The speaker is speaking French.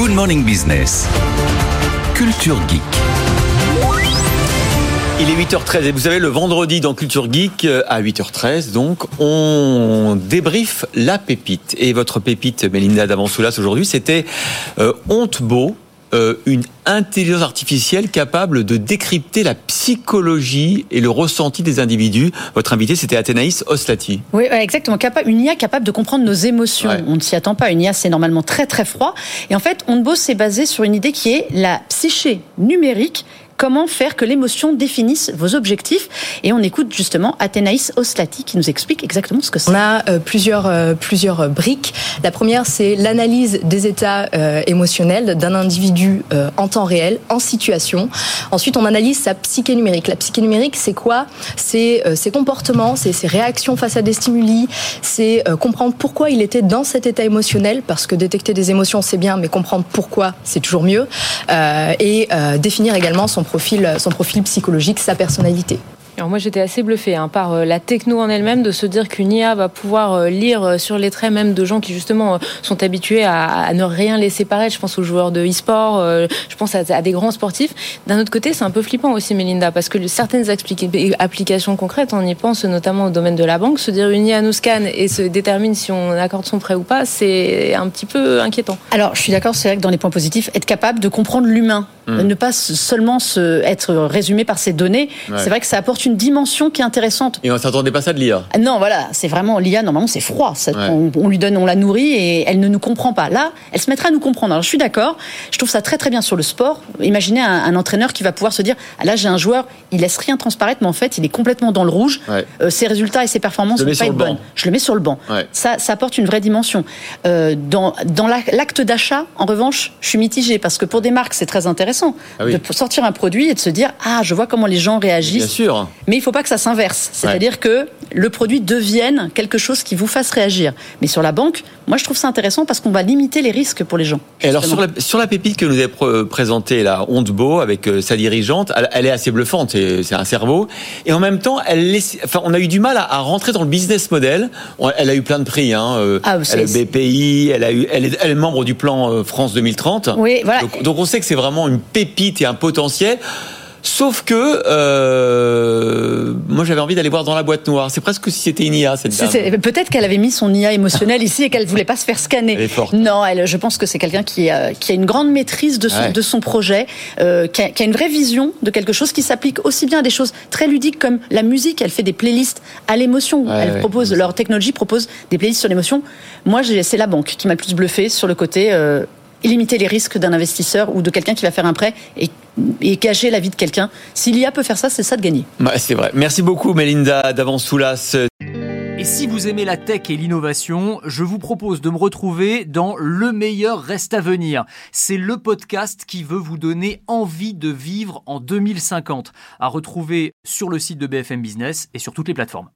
Good Morning Business. Culture Geek. Il est 8h13 et vous savez, le vendredi dans Culture Geek euh, à 8h13, donc, on débriefe la pépite. Et votre pépite, Mélinda Davansoulas, aujourd'hui, c'était euh, Honte Beau, euh, une intelligence artificielle capable de décrypter la psychologie et le ressenti des individus. Votre invité, c'était Athénaïs Oslati. Oui, exactement. Une IA capable de comprendre nos émotions. Ouais. On ne s'y attend pas. Une IA, c'est normalement très très froid. Et en fait, Ondbo s'est basé sur une idée qui est la psyché numérique comment faire que l'émotion définisse vos objectifs. Et on écoute justement Athénaïs Oslati qui nous explique exactement ce que c'est. On a euh, plusieurs, euh, plusieurs briques. La première, c'est l'analyse des états euh, émotionnels d'un individu en temps réel, en situation. Ensuite, on analyse sa psyché numérique. La psyché numérique, c'est quoi? C'est ses comportements, c'est ses réactions face à des stimuli, c'est comprendre pourquoi il était dans cet état émotionnel, parce que détecter des émotions, c'est bien, mais comprendre pourquoi, c'est toujours mieux. Et définir également son profil, son profil psychologique, sa personnalité. Alors moi j'étais assez bluffée hein, par euh, la techno en elle-même de se dire qu'une IA va pouvoir euh, lire euh, sur les traits même de gens qui justement sont habitués à, à ne rien laisser paraître. Je pense aux joueurs de e-sport, je pense à, à des grands sportifs. D'un autre côté c'est un peu flippant aussi Mélinda parce que certaines applica- applications concrètes, on y pense notamment au domaine de la banque, se dire une IA nous scanne et se détermine si on accorde son prêt ou pas, c'est un petit peu inquiétant. Alors, je suis d'accord, c'est vrai que dans les points positifs, être capable de comprendre l'humain, ne pas seulement se, être résumé par ses données, Ouais. c'est vrai que ça apporte une dimension qui est intéressante. Et on s'attendait pas ça de l'IA. Ah Non, voilà, c'est vraiment l'IA. Normalement, c'est froid. Ça, Ouais. on, on lui donne, on la nourrit et elle ne nous comprend pas. Là, elle se mettra à nous comprendre. Alors, je suis d'accord. Je trouve ça très très bien sur le sport. Imaginez un, un entraîneur qui va pouvoir se dire ah, là, j'ai un joueur, il laisse rien transparaître, mais en fait, il est complètement dans le rouge. Ouais. Euh, ses résultats et ses performances ne sont pas sur être le bonnes. banc. Je le mets sur le banc. Ça, ça apporte une vraie dimension. Euh, dans dans la- l'acte d'achat, en revanche, je suis mitigée parce que pour des marques, c'est très intéressant Ah oui. de sortir un produit et de se dire ah, je vois comment les gens réagissent. Bien sûr. Mais il faut pas que ça s'inverse. C'est-à-dire que le produit devienne quelque chose qui vous fasse réagir. Mais sur la banque, moi je trouve ça intéressant parce qu'on va limiter les risques pour les gens. Et alors sur la, sur la pépite que nous avez pr- présentée, la Honte Beau, avec euh, sa dirigeante, elle, elle est assez bluffante, c'est un cerveau. Et en même temps, elle laisse, enfin, on a eu du mal à, à rentrer dans le business model. Elle a eu plein de prix. Hein, euh, Ah, elle a eu BPI, elle, a eu, elle, est, elle est membre du plan euh, France 2030. Oui, voilà. Donc, donc on sait que c'est vraiment une pépite et un potentiel. Sauf que euh, moi j'avais envie d'aller voir dans la boîte noire. C'est presque si c'était une IA cette dame. Peut-être qu'elle avait mis son IA émotionnelle ici et qu'elle voulait pas se faire scanner. Elle est forte. Non, elle, je pense que c'est quelqu'un qui a, qui a une grande maîtrise de son, Ouais. de son projet, euh, qui, a, qui a une vraie vision de quelque chose qui s'applique aussi bien à des choses très ludiques comme la musique. Elle fait des playlists à l'émotion. Ouais, elle ouais. propose, leur technologie propose des playlists sur l'émotion. Moi, c'est la banque qui m'a le plus bluffé sur le côté. Euh, limiter les risques d'un investisseur ou de quelqu'un qui va faire un prêt et, et cacher la vie de quelqu'un. Si l'IA peut faire ça, c'est ça de gagner. Ouais, c'est vrai. Merci beaucoup Mélinda Davansoulas. Et si vous aimez la tech et l'innovation, je vous propose de me retrouver dans Le meilleur reste à venir. C'est le podcast qui veut vous donner envie de vivre en 2050, à retrouver sur le site de BFM Business et sur toutes les plateformes.